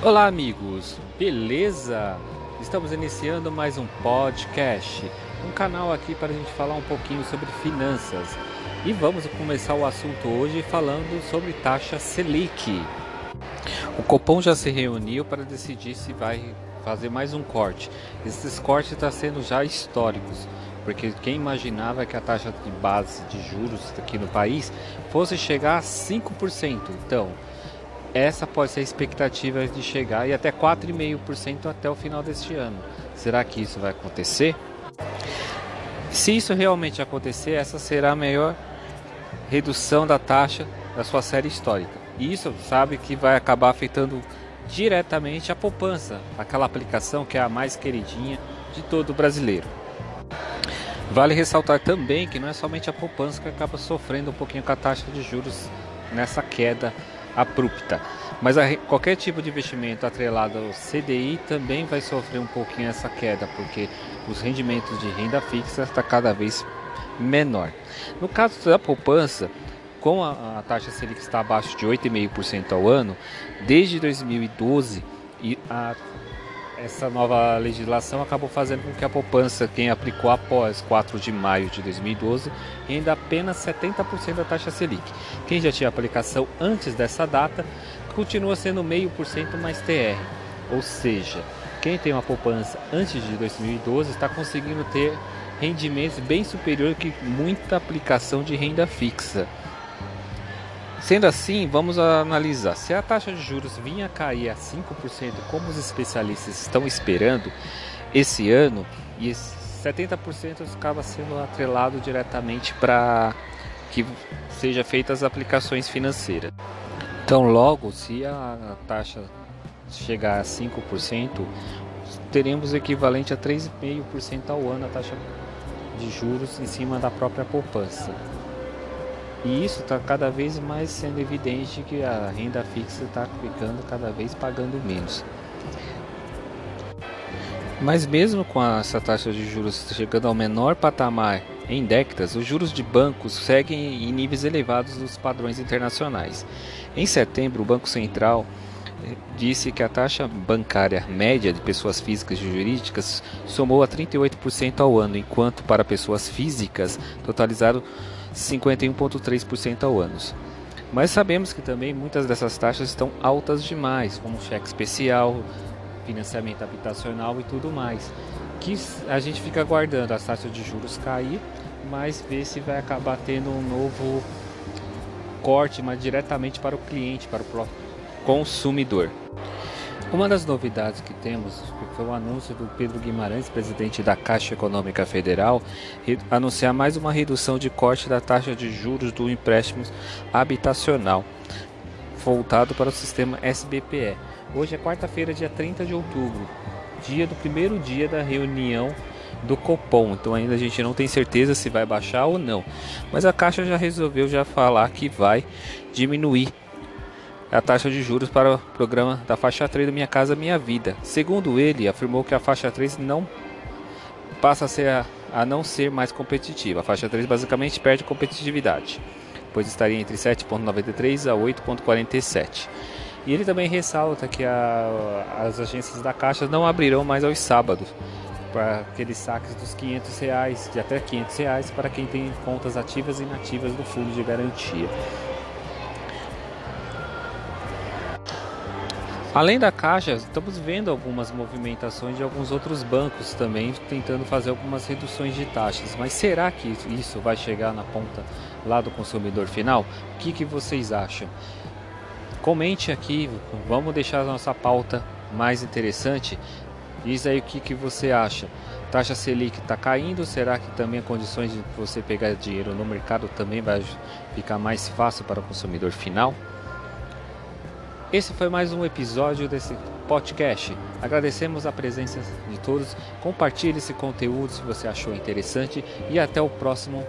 Olá, amigos, beleza? Estamos iniciando mais um podcast, um canal aqui para a gente falar um pouquinho sobre finanças. E vamos começar o assunto hoje falando sobre taxa Selic. O Copom já se reuniu para decidir se vai fazer mais um corte. Esses cortes estão sendo já históricos, porque quem imaginava que a taxa de base de juros aqui no país fosse chegar a 5%. Então, essa pode ser a expectativa de chegar e até 4,5% até o final deste ano. Será que isso vai acontecer? Se isso realmente acontecer, essa será a maior redução da taxa da sua série histórica. E isso sabe que vai acabar afetando diretamente a poupança, aquela aplicação que é a mais queridinha de todo brasileiro. Vale ressaltar também que não é somente a poupança que acaba sofrendo um pouquinho com a taxa de juros nessa queda abrupta. Mas a, qualquer tipo de investimento atrelado ao CDI também vai sofrer um pouquinho essa queda, porque os rendimentos de renda fixa está cada vez menor. No caso da poupança, com a, a taxa Selic está abaixo de 8,5% ao ano, desde 2012 e a essa nova legislação acabou fazendo com que a poupança, quem aplicou após 4 de maio de 2012, renda apenas 70% da taxa Selic. Quem já tinha aplicação antes dessa data, continua sendo meio por cento mais TR. Ou seja, quem tem uma poupança antes de 2012 está conseguindo ter rendimentos bem superior que muita aplicação de renda fixa. Sendo assim, vamos analisar. Se a taxa de juros vinha a cair a 5%, como os especialistas estão esperando esse ano, e 70% acaba sendo atrelado diretamente para que seja feitas as aplicações financeiras. Então, logo, se a taxa chegar a 5%, teremos equivalente a 3,5% ao ano a taxa de juros em cima da própria poupança. E isso está cada vez mais sendo evidente que a renda fixa está ficando cada vez pagando menos. Mas mesmo com essa taxa de juros chegando ao menor patamar em décadas, os juros de bancos seguem em níveis elevados dos padrões internacionais. Em setembro, o Banco Central disse que a taxa bancária média de pessoas físicas e jurídicas somou a 38% ao ano, enquanto para pessoas físicas totalizaram 51,3% ao ano. Mas sabemos que também muitas dessas taxas estão altas demais, como cheque especial, financiamento habitacional e tudo mais. Que a gente fica aguardando as taxas de juros cair, mas ver se vai acabar tendo um novo corte, mas diretamente para o cliente, para o consumidor. Uma das novidades que temos foi o anúncio do Pedro Guimarães, presidente da Caixa Econômica Federal, anunciar mais uma redução de corte da taxa de juros do empréstimo habitacional, voltado para o sistema SBPE. Hoje é quarta-feira, dia 30 de outubro, dia do primeiro dia da reunião do Copom. Então ainda a gente não tem certeza se vai baixar ou não. Mas a Caixa já resolveu já falar que vai diminuir a taxa de juros para o programa da faixa 3 do Minha Casa Minha Vida. Segundo ele, afirmou que a faixa 3 não passa a, ser a, a não ser mais competitiva. A faixa 3 basicamente perde competitividade, pois estaria entre 7,93 a 8,47. E ele também ressalta que a, as agências da Caixa não abrirão mais aos sábados para aqueles saques dos 500 reais, de até 500 reais para quem tem contas ativas e inativas do fundo de garantia. Além da Caixa, estamos vendo algumas movimentações de alguns outros bancos também tentando fazer algumas reduções de taxas. Mas será que isso vai chegar na ponta lá do consumidor final? O que, que vocês acham? Comente aqui, vamos deixar a nossa pauta mais interessante. Diz aí o que, que você acha. Taxa Selic está caindo, será que também as condições de você pegar dinheiro no mercado também vai ficar mais fácil para o consumidor final? Esse foi mais um episódio desse podcast. Agradecemos a presença de todos. Compartilhe esse conteúdo se você achou interessante e até o próximo